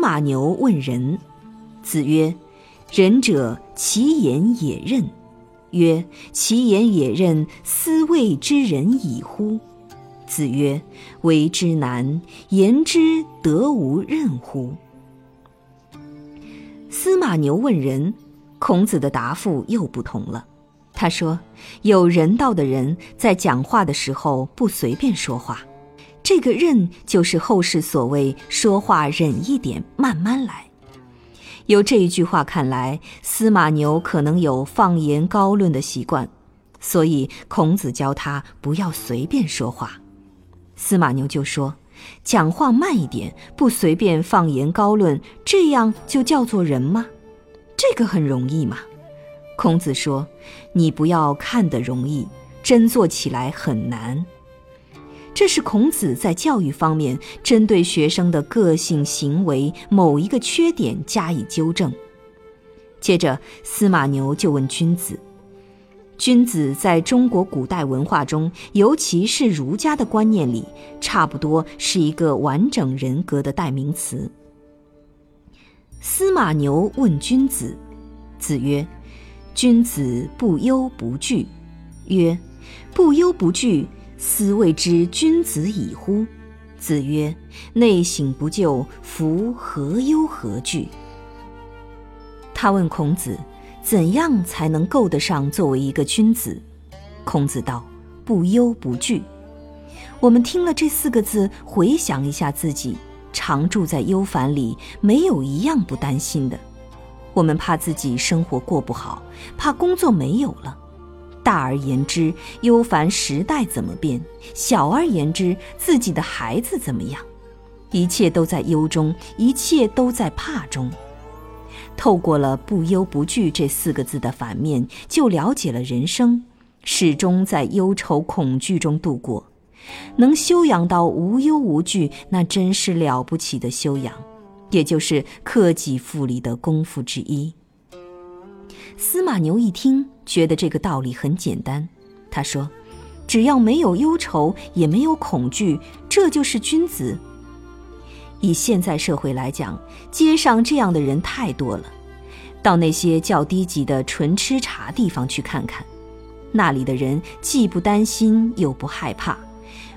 司马牛问仁，子曰：“仁者，其言也任。”曰：“其言也任，斯谓之仁矣乎？”子曰：“为之难，言之得无任乎？”司马牛问仁，孔子的答复又不同了。他说：“有人道的人，在讲话的时候不随便说话。”这个忍就是后世所谓说话忍一点，慢慢来。由这一句话看来，司马牛可能有放言高论的习惯，所以孔子教他不要随便说话。司马牛就说：“讲话慢一点，不随便放言高论，这样就叫做人吗？这个很容易嘛。”孔子说：“你不要看得容易，真做起来很难。”这是孔子在教育方面针对学生的个性行为某一个缺点加以纠正。接着，司马牛就问君子：“君子在中国古代文化中，尤其是儒家的观念里，差不多是一个完整人格的代名词。”司马牛问君子，子曰：“君子不忧不惧。”曰：“不忧不惧。”斯谓之君子矣乎？子曰：“内省不疚，夫何忧何惧？”他问孔子：“怎样才能够得上作为一个君子？”孔子道：“不忧不惧。”我们听了这四个字，回想一下自己，常住在忧烦里，没有一样不担心的。我们怕自己生活过不好，怕工作没有了。大而言之，忧烦时代怎么变；小而言之，自己的孩子怎么样。一切都在忧中，一切都在怕中。透过了“不忧不惧”这四个字的反面，就了解了人生，始终在忧愁恐惧中度过。能修养到无忧无惧，那真是了不起的修养，也就是克己复礼的功夫之一。司马牛一听，觉得这个道理很简单。他说：“只要没有忧愁，也没有恐惧，这就是君子。”以现在社会来讲，街上这样的人太多了。到那些较低级的纯吃茶地方去看看，那里的人既不担心又不害怕，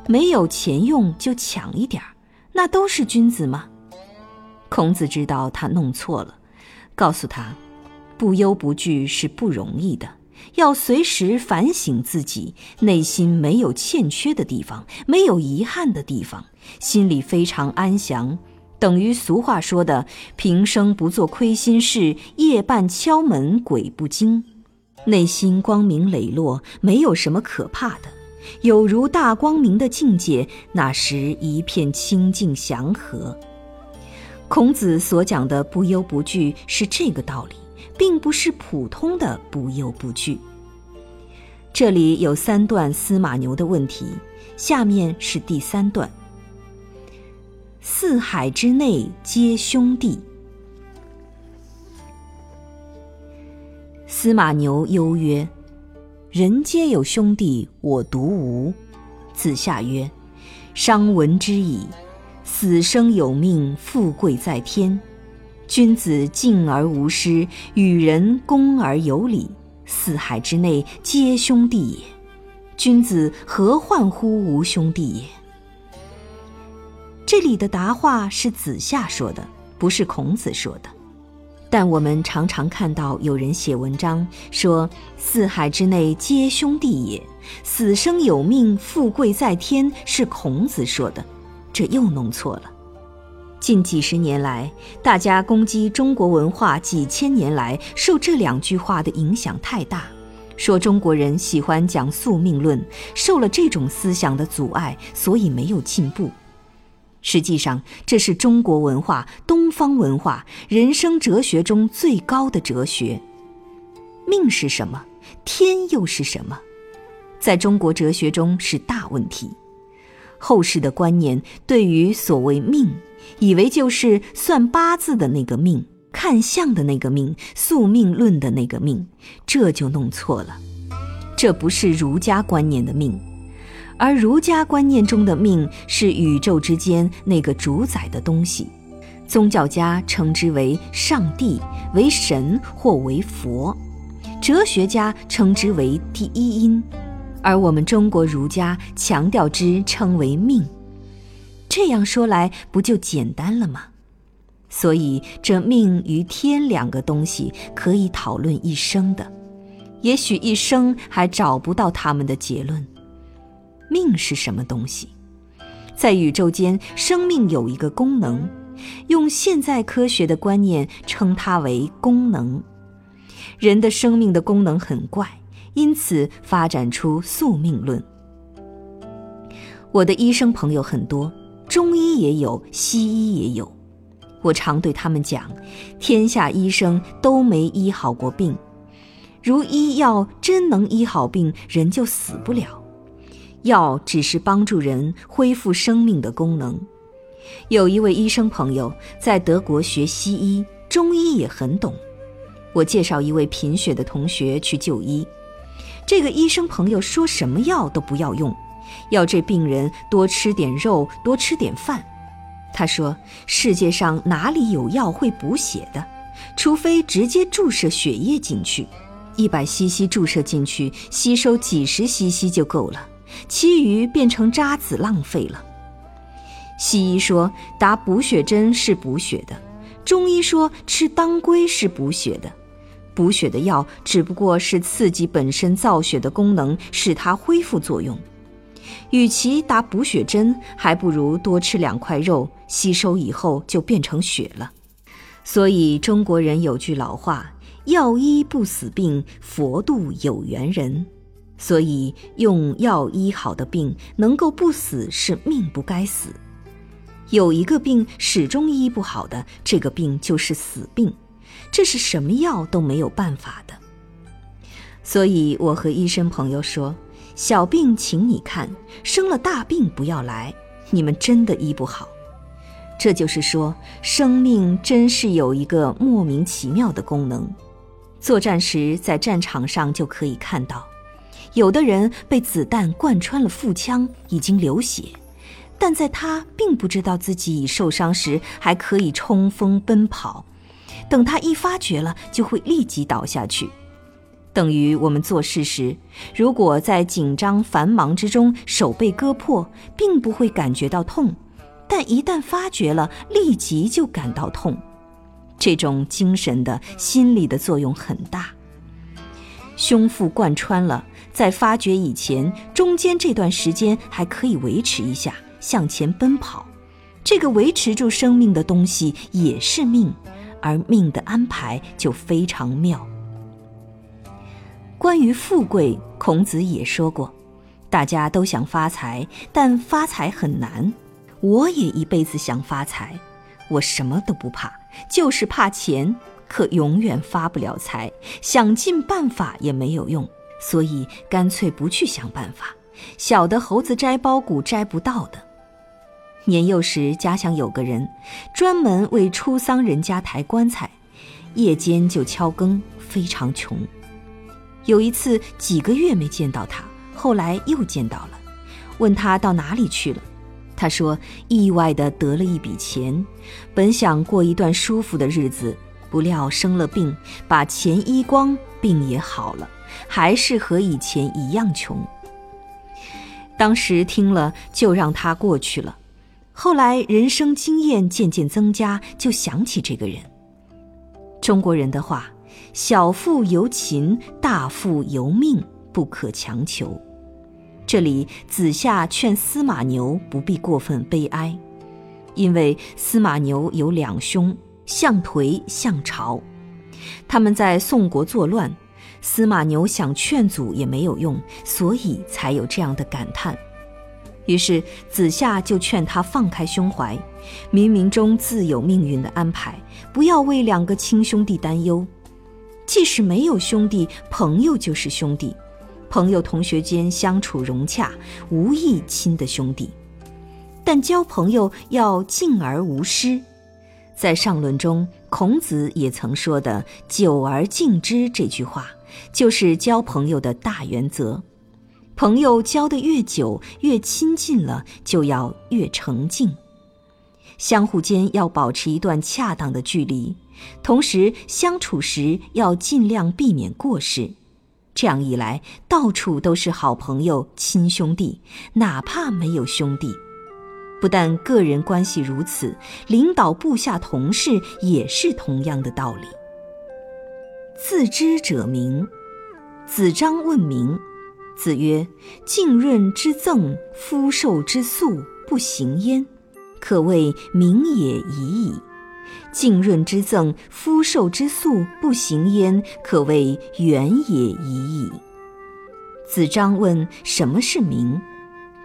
没有钱用就抢一点儿，那都是君子吗？孔子知道他弄错了，告诉他。不忧不惧是不容易的，要随时反省自己，内心没有欠缺的地方，没有遗憾的地方，心里非常安详，等于俗话说的“平生不做亏心事，夜半敲门鬼不惊”，内心光明磊落，没有什么可怕的，有如大光明的境界，那时一片清净祥和。孔子所讲的不忧不惧是这个道理。并不是普通的不忧不惧。这里有三段司马牛的问题，下面是第三段：四海之内皆兄弟。司马牛忧曰：“人皆有兄弟，我独无。”子夏曰：“商闻之矣，死生有命，富贵在天。”君子敬而无失，与人恭而有礼，四海之内皆兄弟也。君子何患乎无兄弟也？这里的答话是子夏说的，不是孔子说的。但我们常常看到有人写文章说“四海之内皆兄弟也”，“死生有命，富贵在天”是孔子说的，这又弄错了。近几十年来，大家攻击中国文化几千年来受这两句话的影响太大，说中国人喜欢讲宿命论，受了这种思想的阻碍，所以没有进步。实际上，这是中国文化、东方文化、人生哲学中最高的哲学。命是什么？天又是什么？在中国哲学中是大问题。后世的观念对于所谓命，以为就是算八字的那个命、看相的那个命、宿命论的那个命，这就弄错了。这不是儒家观念的命。而儒家观念中的命是宇宙之间那个主宰的东西，宗教家称之为上帝、为神或为佛，哲学家称之为第一因，而我们中国儒家强调之称为命。这样说来，不就简单了吗？所以，这命与天两个东西可以讨论一生的，也许一生还找不到他们的结论。命是什么东西？在宇宙间，生命有一个功能，用现在科学的观念称它为功能。人的生命的功能很怪，因此发展出宿命论。我的医生朋友很多，中医也有，西医也有。我常对他们讲，天下医生都没医好过病。如医药真能医好病，人就死不了。药只是帮助人恢复生命的功能。有一位医生朋友在德国学西医，中医也很懂。我介绍一位贫血的同学去就医，这个医生朋友说什么药都不要用，要这病人多吃点肉，多吃点饭。他说：“世界上哪里有药会补血的？除非直接注射血液进去，一百 cc 注射进去，吸收几十 cc 就够了。”其余变成渣子浪费了。西医说打补血针是补血的，中医说吃当归是补血的。补血的药只不过是刺激本身造血的功能，使它恢复作用。与其打补血针，还不如多吃两块肉，吸收以后就变成血了。所以中国人有句老话：“药医不死病，佛度有缘人。”所以，用药医好的病能够不死是命不该死；有一个病始终医不好的，这个病就是死病，这是什么药都没有办法的。所以，我和医生朋友说：“小病请你看，生了大病不要来，你们真的医不好。”这就是说，生命真是有一个莫名其妙的功能。作战时在战场上就可以看到。有的人被子弹贯穿了腹腔，已经流血，但在他并不知道自己已受伤时，还可以冲锋奔跑。等他一发觉了，就会立即倒下去。等于我们做事时，如果在紧张繁忙之中手被割破，并不会感觉到痛，但一旦发觉了，立即就感到痛。这种精神的、心理的作用很大。胸腹贯穿了。在发觉以前，中间这段时间还可以维持一下，向前奔跑。这个维持住生命的东西也是命，而命的安排就非常妙。关于富贵，孔子也说过：大家都想发财，但发财很难。我也一辈子想发财，我什么都不怕，就是怕钱，可永远发不了财，想尽办法也没有用。所以干脆不去想办法。小的猴子摘包谷摘不到的。年幼时家乡有个人，专门为出丧人家抬棺材，夜间就敲更，非常穷。有一次几个月没见到他，后来又见到了，问他到哪里去了。他说意外的得了一笔钱，本想过一段舒服的日子，不料生了病，把钱医光，病也好了。还是和以前一样穷。当时听了就让他过去了，后来人生经验渐渐增加，就想起这个人。中国人的话：“小富由勤，大富由命，不可强求。”这里子夏劝司马牛不必过分悲哀，因为司马牛有两兄，相颓、相朝，他们在宋国作乱。司马牛想劝阻也没有用，所以才有这样的感叹。于是子夏就劝他放开胸怀，冥冥中自有命运的安排，不要为两个亲兄弟担忧。即使没有兄弟，朋友就是兄弟，朋友同学间相处融洽，无异亲的兄弟。但交朋友要敬而无失。在上论中，孔子也曾说的“久而敬之”这句话，就是交朋友的大原则。朋友交得越久，越亲近了，就要越诚敬。相互间要保持一段恰当的距离，同时相处时要尽量避免过失。这样一来，到处都是好朋友、亲兄弟，哪怕没有兄弟。不但个人关系如此，领导部下同事也是同样的道理。自知者明。子张问明，子曰：“浸润之赠，夫寿之粟，不行焉，可谓明也已矣。浸润之赠，夫寿之粟，不行焉，可谓远也已矣。”子张问：“什么是名？”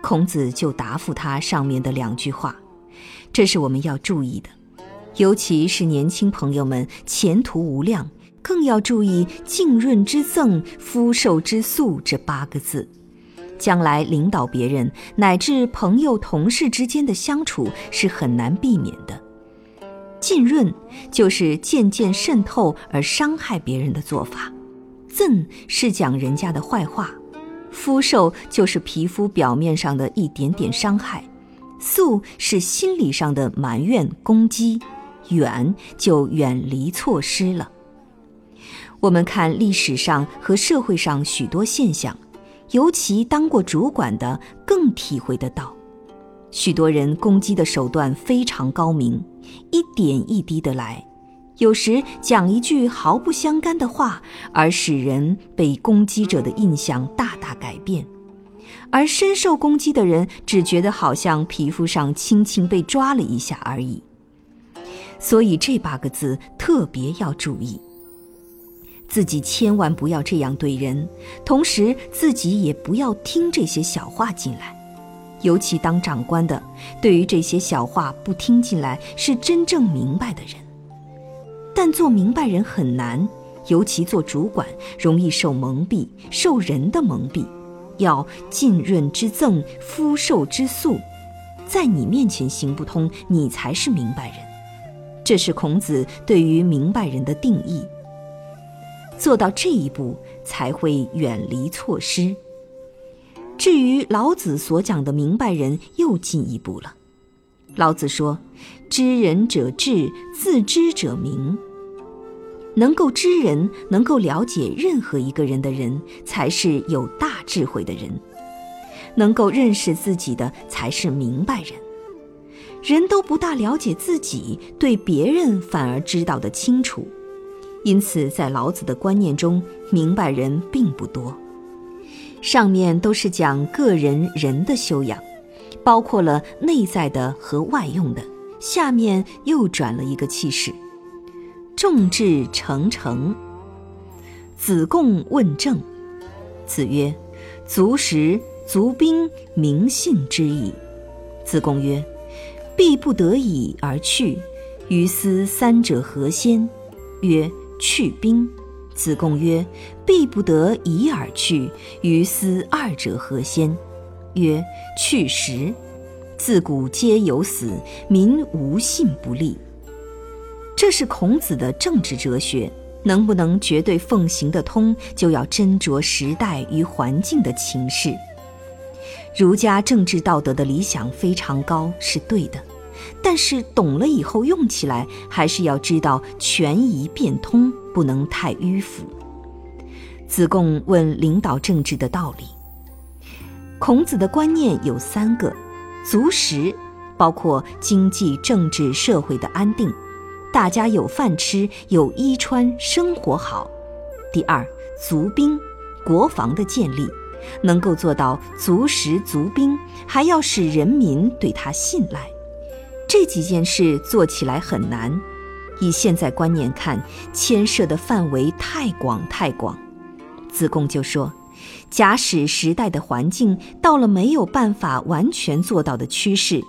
孔子就答复他上面的两句话，这是我们要注意的，尤其是年轻朋友们前途无量，更要注意“浸润之赠，夫寿之粟”这八个字。将来领导别人乃至朋友同事之间的相处是很难避免的。浸润就是渐渐渗透而伤害别人的做法，憎是讲人家的坏话。肤受就是皮肤表面上的一点点伤害，素是心理上的埋怨攻击，远就远离错失了。我们看历史上和社会上许多现象，尤其当过主管的更体会得到，许多人攻击的手段非常高明，一点一滴的来。有时讲一句毫不相干的话，而使人被攻击者的印象大大改变；而深受攻击的人只觉得好像皮肤上轻轻被抓了一下而已。所以这八个字特别要注意，自己千万不要这样对人，同时自己也不要听这些小话进来。尤其当长官的，对于这些小话不听进来，是真正明白的人。但做明白人很难，尤其做主管容易受蒙蔽，受人的蒙蔽。要浸润之赠，夫寿之素，在你面前行不通，你才是明白人。这是孔子对于明白人的定义。做到这一步，才会远离错失。至于老子所讲的明白人，又进一步了。老子说：“知人者智，自知者明。”能够知人、能够了解任何一个人的人，才是有大智慧的人；能够认识自己的，才是明白人。人都不大了解自己，对别人反而知道的清楚。因此，在老子的观念中，明白人并不多。上面都是讲个人人的修养，包括了内在的和外用的。下面又转了一个气势。众志成城。子贡问政，子曰：“足食，足兵，民信之矣。”子贡曰：“必不得已而去，于斯三者何先？”曰：“去兵。”子贡曰：“必不得已而去，于斯二者何先？”曰：“去时。”自古皆有死，民无信不立。这是孔子的政治哲学，能不能绝对奉行得通，就要斟酌时代与环境的情势。儒家政治道德的理想非常高，是对的，但是懂了以后用起来，还是要知道权宜变通，不能太迂腐。子贡问领导政治的道理。孔子的观念有三个：足食，包括经济、政治、社会的安定。大家有饭吃，有衣穿，生活好。第二，足兵，国防的建立，能够做到足食足兵，还要使人民对他信赖。这几件事做起来很难，以现在观念看，牵涉的范围太广太广。子贡就说：“假使时代的环境到了没有办法完全做到的趋势，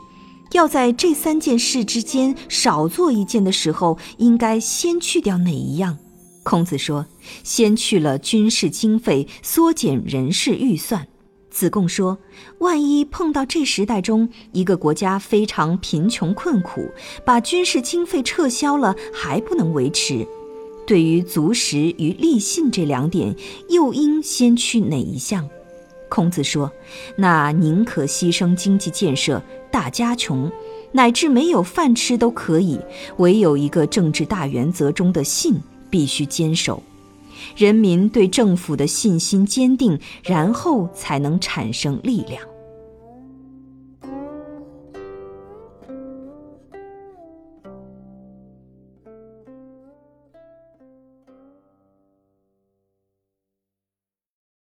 要在这三件事之间少做一件的时候，应该先去掉哪一样？孔子说：“先去了军事经费，缩减人事预算。”子贡说：“万一碰到这时代中一个国家非常贫穷困苦，把军事经费撤销了还不能维持，对于足食与立信这两点，又应先去哪一项？”孔子说：“那宁可牺牲经济建设，大家穷，乃至没有饭吃都可以，唯有一个政治大原则中的信必须坚守。”人民对政府的信心坚定，然后才能产生力量。